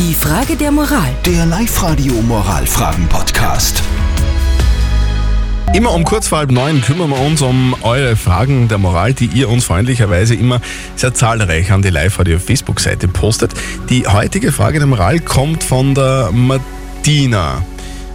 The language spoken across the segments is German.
Die Frage der Moral. Der Live-Radio Moralfragen-Podcast. Immer um kurz vor halb neun kümmern wir uns um eure Fragen der Moral, die ihr uns freundlicherweise immer sehr zahlreich an die Live-Radio-Facebook-Seite postet. Die heutige Frage der Moral kommt von der Martina.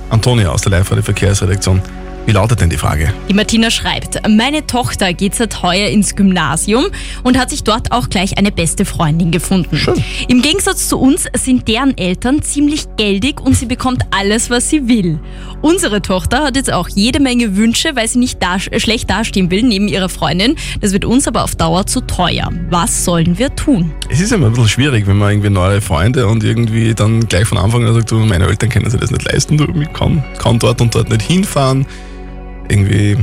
Antonia aus der Live-Radio-Verkehrsredaktion. Wie lautet denn die Frage? Die Martina schreibt, meine Tochter geht seit heuer ins Gymnasium und hat sich dort auch gleich eine beste Freundin gefunden. Schön. Im Gegensatz zu uns sind deren Eltern ziemlich geldig und sie bekommt alles, was sie will. Unsere Tochter hat jetzt auch jede Menge Wünsche, weil sie nicht da, schlecht dastehen will neben ihrer Freundin. Das wird uns aber auf Dauer zu teuer. Was sollen wir tun? Es ist immer ein bisschen schwierig, wenn man irgendwie neue Freunde und irgendwie dann gleich von Anfang an sagt, du, meine Eltern können sich das nicht leisten, du, ich kann, kann dort und dort nicht hinfahren. Irgendwie,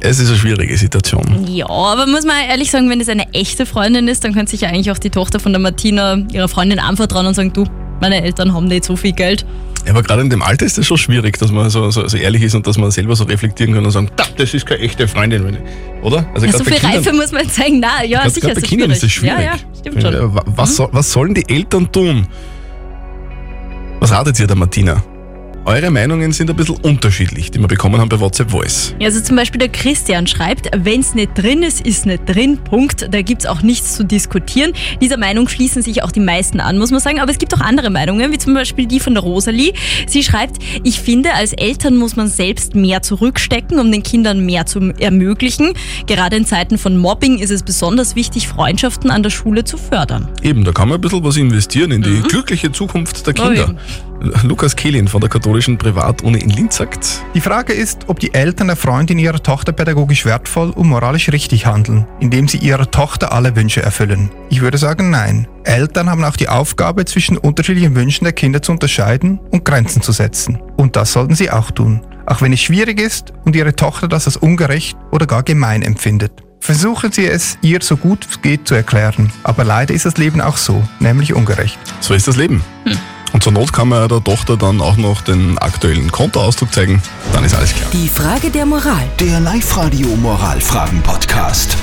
es ist eine schwierige Situation. Ja, aber muss man ehrlich sagen, wenn es eine echte Freundin ist, dann könnte sich ja eigentlich auch die Tochter von der Martina ihrer Freundin anvertrauen und sagen, du, meine Eltern haben nicht so viel Geld. Ja, aber gerade in dem Alter ist es schon schwierig, dass man so, so, so ehrlich ist und dass man selber so reflektieren kann und sagen, "Da, das ist keine echte Freundin, wenn ich-" oder? Also Ja, so viel Kindern- Reife muss man sagen, na, ja, gerade- sicher ist bei Kindern schwierig. ist das schwierig. Ja, ja, stimmt schon. Äh, wa- Was, soll, was sollen die Eltern tun? Was ratet ihr der Martina? Eure Meinungen sind ein bisschen unterschiedlich, die wir bekommen haben bei WhatsApp Voice. Ja, also zum Beispiel der Christian schreibt, wenn es nicht drin ist, ist nicht drin, Punkt. Da gibt's auch nichts zu diskutieren. Dieser Meinung schließen sich auch die meisten an, muss man sagen. Aber es gibt auch andere Meinungen, wie zum Beispiel die von der Rosalie. Sie schreibt, ich finde, als Eltern muss man selbst mehr zurückstecken, um den Kindern mehr zu ermöglichen. Gerade in Zeiten von Mobbing ist es besonders wichtig, Freundschaften an der Schule zu fördern. Eben, da kann man ein bisschen was investieren in die glückliche Zukunft der Kinder. eben. Lukas Kehlin von der katholischen Privatuni in Linz sagt, Die Frage ist, ob die Eltern der Freundin ihrer Tochter pädagogisch wertvoll und moralisch richtig handeln, indem sie ihrer Tochter alle Wünsche erfüllen. Ich würde sagen nein. Eltern haben auch die Aufgabe, zwischen unterschiedlichen Wünschen der Kinder zu unterscheiden und Grenzen zu setzen. Und das sollten sie auch tun. Auch wenn es schwierig ist und ihre Tochter das als ungerecht oder gar gemein empfindet. Versuchen Sie es ihr so gut es geht zu erklären. Aber leider ist das Leben auch so, nämlich ungerecht. so ist das Leben. Und zur Not kann man ja der Tochter dann auch noch den aktuellen Kontoauszug zeigen, dann ist alles klar. Die Frage der Moral. Der Live-Radio Moralfragen-Podcast.